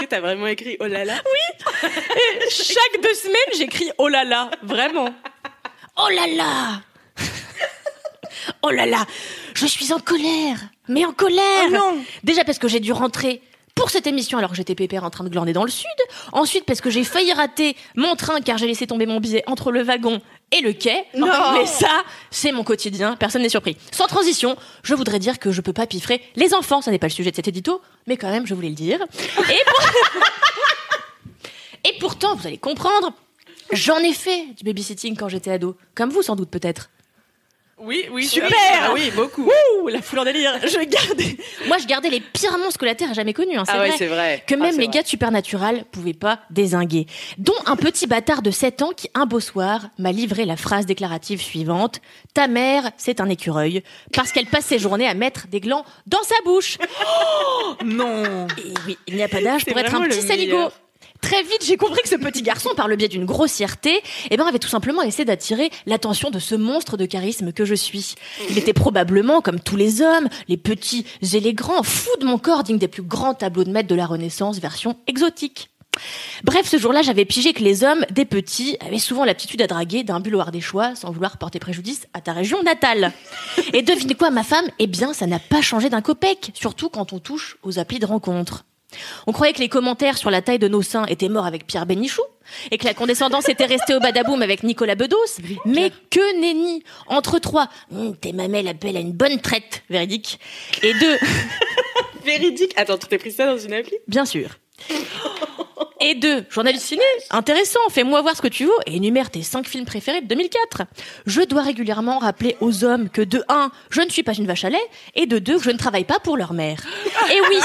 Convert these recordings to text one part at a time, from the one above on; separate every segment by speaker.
Speaker 1: que t'as vraiment écrit oh là là
Speaker 2: Et chaque deux semaines, j'écris oh là là, vraiment. Oh là là Oh là là Je suis en colère. Mais en colère.
Speaker 1: Oh non.
Speaker 2: Déjà parce que j'ai dû rentrer pour cette émission alors que j'étais pépère en train de glander dans le sud. Ensuite parce que j'ai failli rater mon train car j'ai laissé tomber mon billet entre le wagon et le quai.
Speaker 1: Non.
Speaker 2: Mais ça, c'est mon quotidien, personne n'est surpris. Sans transition, je voudrais dire que je peux pas piffrer les enfants, ça n'est pas le sujet de cet édito, mais quand même, je voulais le dire. Et, pour- et pourtant, vous allez comprendre, j'en ai fait du babysitting quand j'étais ado, comme vous sans doute peut-être.
Speaker 1: Oui, oui.
Speaker 2: Super
Speaker 1: Ah oui, beaucoup.
Speaker 2: Ouh, la foule en délire. Je gardais. Moi, je gardais les pires monstres que la Terre a jamais connus. Hein, c'est
Speaker 1: Ah ouais,
Speaker 2: vrai.
Speaker 1: c'est vrai.
Speaker 2: Que
Speaker 1: Ah,
Speaker 2: même les
Speaker 1: vrai.
Speaker 2: gars de Supernatural pouvaient pas désinguer. Dont un petit bâtard de 7 ans qui, un beau soir, m'a livré la phrase déclarative suivante. Ta mère, c'est un écureuil. Parce qu'elle passe ses journées à mettre des glands dans sa bouche.
Speaker 1: Non.
Speaker 2: Et oui, il n'y a pas d'âge pour être un petit saligo. Très vite, j'ai compris que ce petit garçon, par le biais d'une grossièreté, eh ben, avait tout simplement essayé d'attirer l'attention de ce monstre de charisme que je suis. Il était probablement, comme tous les hommes, les petits et les grands, fous de mon corps, digne des plus grands tableaux de maître de la Renaissance, version exotique. Bref, ce jour-là, j'avais pigé que les hommes, des petits, avaient souvent l'aptitude à draguer d'un au des choix sans vouloir porter préjudice à ta région natale. Et devinez quoi, ma femme? Eh bien, ça n'a pas changé d'un copec, surtout quand on touche aux applis de rencontre. On croyait que les commentaires sur la taille de nos seins étaient morts avec Pierre Bénichou et que la condescendance était restée au badaboum avec Nicolas Bedos. Mais que nenni Entre trois, Hum, tes mamelles appellent à une bonne traite, véridique. Et deux,
Speaker 1: Véridique. Attends, tu t'es pris ça dans une appli?
Speaker 2: Bien sûr. Et deux, journaliste ciné, intéressant, fais-moi voir ce que tu vaux et énumère tes cinq films préférés de 2004. Je dois régulièrement rappeler aux hommes que de un, je ne suis pas une vache à lait, et de deux, je ne travaille pas pour leur mère. Et oui,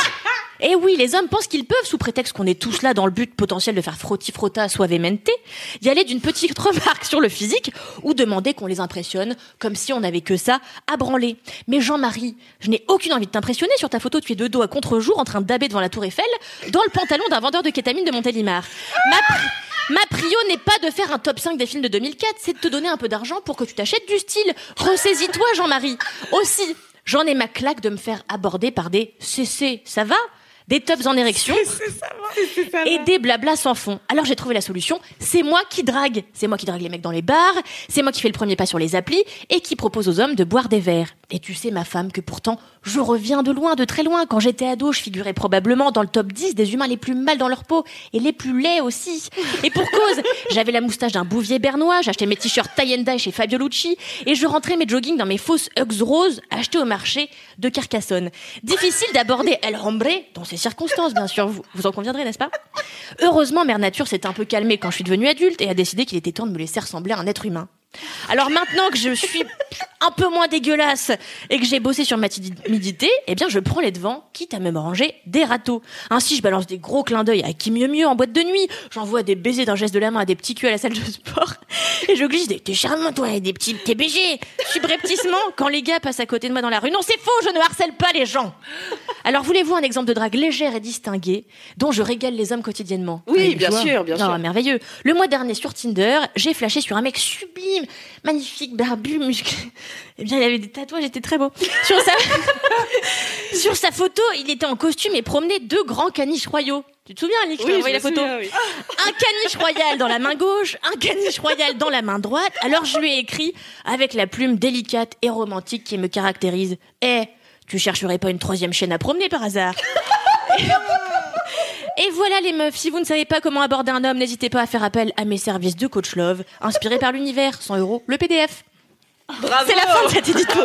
Speaker 2: et oui, les hommes pensent qu'ils peuvent, sous prétexte qu'on est tous là dans le but potentiel de faire frotti-frotta suavemente, y aller d'une petite remarque sur le physique ou demander qu'on les impressionne comme si on n'avait que ça à branler. Mais Jean-Marie, je n'ai aucune envie de t'impressionner sur ta photo, tu es de dos à contre-jour en train daber devant la tour Eiffel dans le pantalon d'un vendeur de kétamine de Montélimar. Ma, pri- ma prio n'est pas de faire un top 5 des films de 2004, c'est de te donner un peu d'argent pour que tu t'achètes du style. Ressaisis-toi, Jean-Marie. Aussi, j'en ai ma claque de me faire aborder par des CC, ça va? Des tops en érection et des blablas sans fond. Alors j'ai trouvé la solution, c'est moi qui drague. C'est moi qui drague les mecs dans les bars, c'est moi qui fais le premier pas sur les applis et qui propose aux hommes de boire des verres. Et tu sais ma femme que pourtant je reviens de loin, de très loin. Quand j'étais ado, je figurais probablement dans le top 10 des humains les plus mal dans leur peau et les plus laids aussi. Et pour cause, j'avais la moustache d'un bouvier bernois, j'achetais mes t-shirts tie chez Fabio Lucci et je rentrais mes joggings dans mes fausses Hugs roses achetées au marché de Carcassonne. Difficile d'aborder El Hombre dans ces circonstances, bien sûr, vous, vous en conviendrez, n'est-ce pas? Heureusement, Mère Nature s'est un peu calmée quand je suis devenue adulte et a décidé qu'il était temps de me laisser ressembler à un être humain. Alors maintenant que je suis un peu moins dégueulasse et que j'ai bossé sur ma timidité, eh bien je prends les devants, quitte à me manger des râteaux. Ainsi, je balance des gros clins d'œil à qui mieux mieux en boîte de nuit. J'envoie des baisers d'un geste de la main à des petits culs à la salle de sport. Et je glisse des t'es charmant toi et des petits TBG. Subrepticement, quand les gars passent à côté de moi dans la rue. Non, c'est faux, je ne harcèle pas les gens. Alors voulez-vous un exemple de drague légère et distinguée dont je régale les hommes quotidiennement
Speaker 1: Oui, bien sûr, bien
Speaker 2: Ah,
Speaker 1: sûr.
Speaker 2: merveilleux. Le mois dernier sur Tinder, j'ai flashé sur un mec sublime, magnifique, barbu, musclé. Eh bien, il avait des tatouages, était très beau. Sur sa, sur sa photo, il était en costume et promenait deux grands caniches royaux. Tu te souviens, je t'ai
Speaker 1: je
Speaker 2: la photo
Speaker 1: souviens, oui.
Speaker 2: un caniche royal dans la main gauche, un caniche royal dans la main droite. Alors je lui ai écrit avec la plume délicate et romantique qui me caractérise. Eh, Tu chercherais pas une troisième chaîne à promener par hasard Et voilà les meufs, si vous ne savez pas comment aborder un homme, n'hésitez pas à faire appel à mes services de coach love, inspirés par l'univers, 100 euros, le PDF.
Speaker 1: Bravo
Speaker 2: C'est la fin de cet édito.